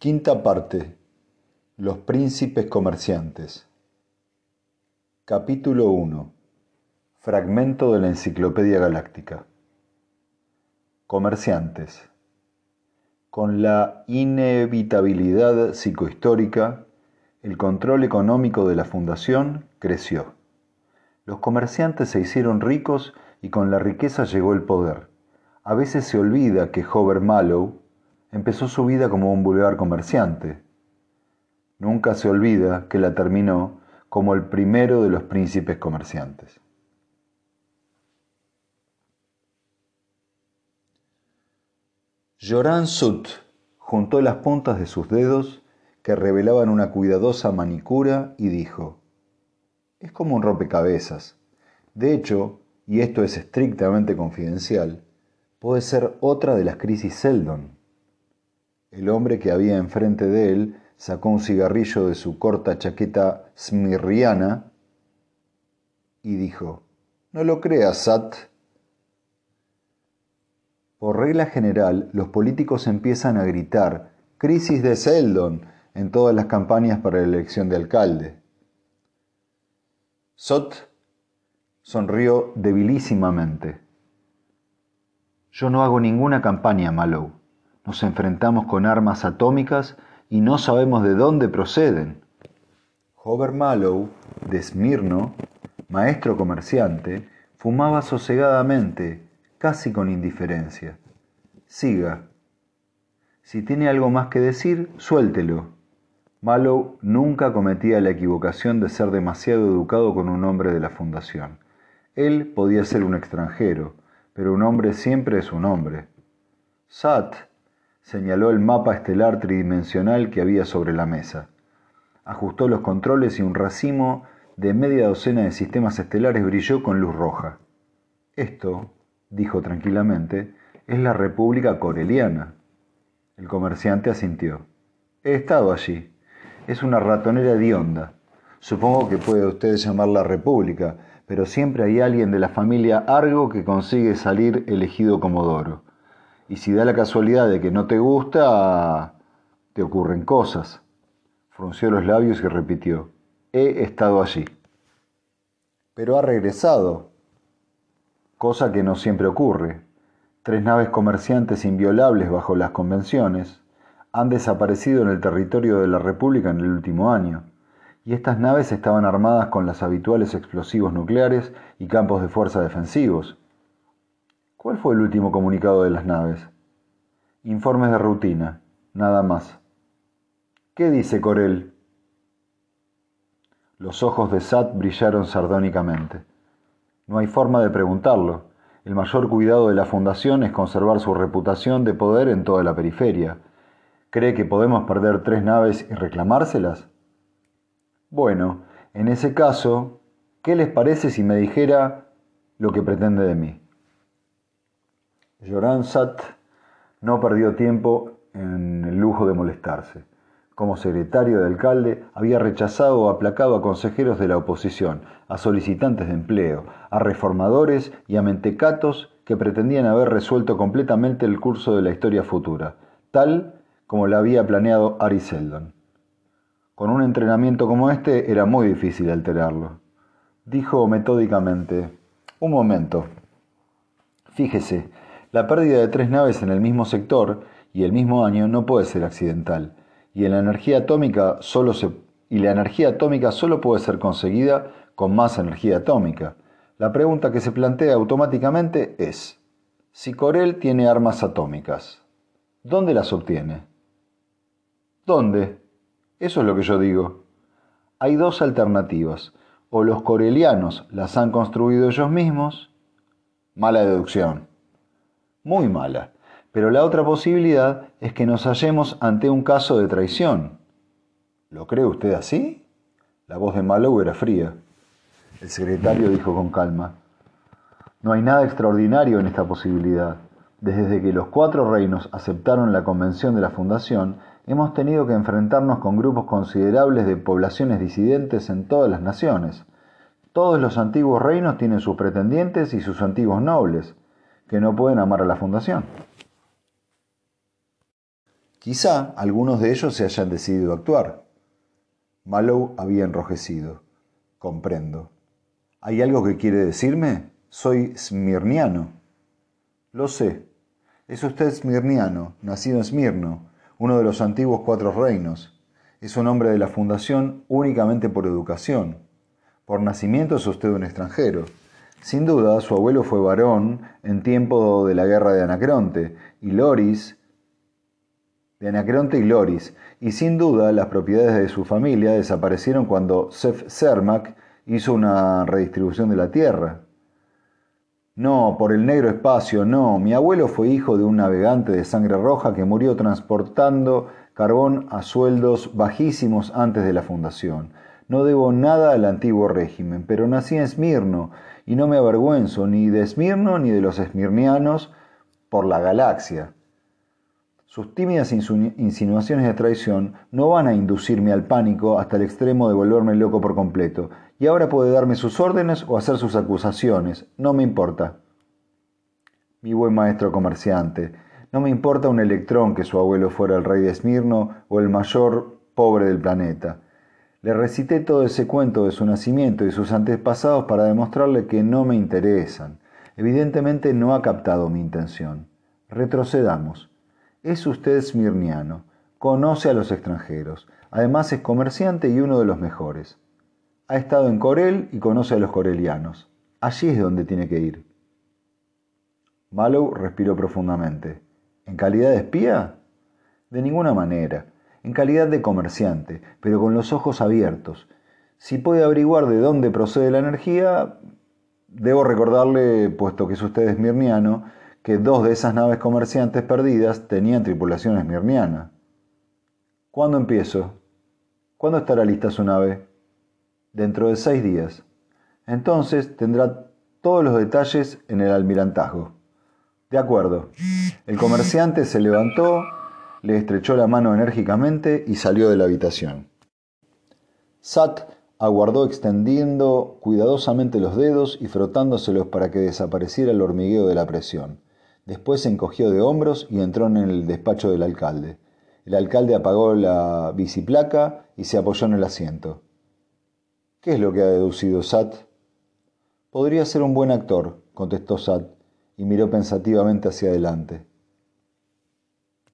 Quinta parte. Los príncipes comerciantes. Capítulo 1. Fragmento de la Enciclopedia Galáctica. Comerciantes. Con la inevitabilidad psicohistórica, el control económico de la fundación creció. Los comerciantes se hicieron ricos y con la riqueza llegó el poder. A veces se olvida que Hover Mallow empezó su vida como un vulgar comerciante. Nunca se olvida que la terminó como el primero de los príncipes comerciantes. Joran Sut juntó las puntas de sus dedos que revelaban una cuidadosa manicura y dijo, es como un rompecabezas. De hecho, y esto es estrictamente confidencial, puede ser otra de las crisis Seldon. El hombre que había enfrente de él sacó un cigarrillo de su corta chaqueta smirriana y dijo, No lo creas, Sat. Por regla general, los políticos empiezan a gritar crisis de Seldon en todas las campañas para la elección de alcalde. Sot sonrió debilísimamente. Yo no hago ninguna campaña, Mallow. Nos enfrentamos con armas atómicas y no sabemos de dónde proceden. Hover Mallow, de Smirno, maestro comerciante, fumaba sosegadamente, casi con indiferencia. Siga. Si tiene algo más que decir, suéltelo. Mallow nunca cometía la equivocación de ser demasiado educado con un hombre de la fundación. Él podía ser un extranjero, pero un hombre siempre es un hombre. Sat Señaló el mapa estelar tridimensional que había sobre la mesa. Ajustó los controles y un racimo de media docena de sistemas estelares brilló con luz roja. Esto, dijo tranquilamente, es la República Coreliana. El comerciante asintió. He estado allí. Es una ratonera hedionda. Supongo que puede usted llamarla República, pero siempre hay alguien de la familia Argo que consigue salir elegido comodoro. Y si da la casualidad de que no te gusta, te ocurren cosas. Frunció los labios y repitió, he estado allí. Pero ha regresado, cosa que no siempre ocurre. Tres naves comerciantes inviolables bajo las convenciones han desaparecido en el territorio de la República en el último año, y estas naves estaban armadas con los habituales explosivos nucleares y campos de fuerza defensivos, ¿Cuál fue el último comunicado de las naves? Informes de rutina, nada más. ¿Qué dice Corel? Los ojos de Sat brillaron sardónicamente. No hay forma de preguntarlo. El mayor cuidado de la Fundación es conservar su reputación de poder en toda la periferia. ¿Cree que podemos perder tres naves y reclamárselas? Bueno, en ese caso, ¿qué les parece si me dijera lo que pretende de mí? Joran Sat no perdió tiempo en el lujo de molestarse. Como secretario de alcalde, había rechazado o aplacado a consejeros de la oposición, a solicitantes de empleo, a reformadores y a mentecatos que pretendían haber resuelto completamente el curso de la historia futura, tal como la había planeado Ari Seldon. Con un entrenamiento como este era muy difícil alterarlo. Dijo metódicamente, un momento, fíjese, la pérdida de tres naves en el mismo sector y el mismo año no puede ser accidental, y, la energía atómica solo y la energía atómica solo puede ser conseguida con más energía atómica. La pregunta que se plantea automáticamente es, si Corel tiene armas atómicas, ¿dónde las obtiene? ¿Dónde? Eso es lo que yo digo. Hay dos alternativas. O los corelianos las han construido ellos mismos. Mala deducción muy mala. Pero la otra posibilidad es que nos hallemos ante un caso de traición. ¿Lo cree usted así? La voz de Mallow era fría. El secretario dijo con calma, No hay nada extraordinario en esta posibilidad. Desde que los cuatro reinos aceptaron la convención de la fundación, hemos tenido que enfrentarnos con grupos considerables de poblaciones disidentes en todas las naciones. Todos los antiguos reinos tienen sus pretendientes y sus antiguos nobles que no pueden amar a la fundación. Quizá algunos de ellos se hayan decidido actuar. Mallow había enrojecido. Comprendo. ¿Hay algo que quiere decirme? Soy smirniano. Lo sé. Es usted smirniano, nacido en Smirno, uno de los antiguos cuatro reinos. Es un hombre de la fundación únicamente por educación. Por nacimiento es usted un extranjero. Sin duda, su abuelo fue varón en tiempo de la guerra de Anacronte, y Loris, de y Loris, y sin duda las propiedades de su familia desaparecieron cuando Sef Cermac hizo una redistribución de la tierra. No, por el negro espacio, no. Mi abuelo fue hijo de un navegante de sangre roja que murió transportando carbón a sueldos bajísimos antes de la fundación. No debo nada al antiguo régimen, pero nací en Esmirno y no me avergüenzo ni de Esmirno ni de los esmirnianos por la galaxia. Sus tímidas insinuaciones de traición no van a inducirme al pánico hasta el extremo de volverme loco por completo, y ahora puede darme sus órdenes o hacer sus acusaciones, no me importa. Mi buen maestro comerciante, no me importa un electrón que su abuelo fuera el rey de Esmirno o el mayor pobre del planeta. Le recité todo ese cuento de su nacimiento y sus antepasados para demostrarle que no me interesan. Evidentemente no ha captado mi intención. Retrocedamos. Es usted smirniano, conoce a los extranjeros, además es comerciante y uno de los mejores. Ha estado en Corel y conoce a los corelianos. Allí es donde tiene que ir. Mallow respiró profundamente. ¿En calidad de espía? De ninguna manera en calidad de comerciante, pero con los ojos abiertos. Si puede averiguar de dónde procede la energía, debo recordarle, puesto que es usted esmirniano, que dos de esas naves comerciantes perdidas tenían tripulación esmirniana. ¿Cuándo empiezo? ¿Cuándo estará lista su nave? Dentro de seis días. Entonces tendrá todos los detalles en el almirantazgo. De acuerdo. El comerciante se levantó le estrechó la mano enérgicamente y salió de la habitación. Sat aguardó extendiendo cuidadosamente los dedos y frotándoselos para que desapareciera el hormigueo de la presión. Después se encogió de hombros y entró en el despacho del alcalde. El alcalde apagó la biciplaca y se apoyó en el asiento. ¿Qué es lo que ha deducido Sat? Podría ser un buen actor, contestó Sat, y miró pensativamente hacia adelante.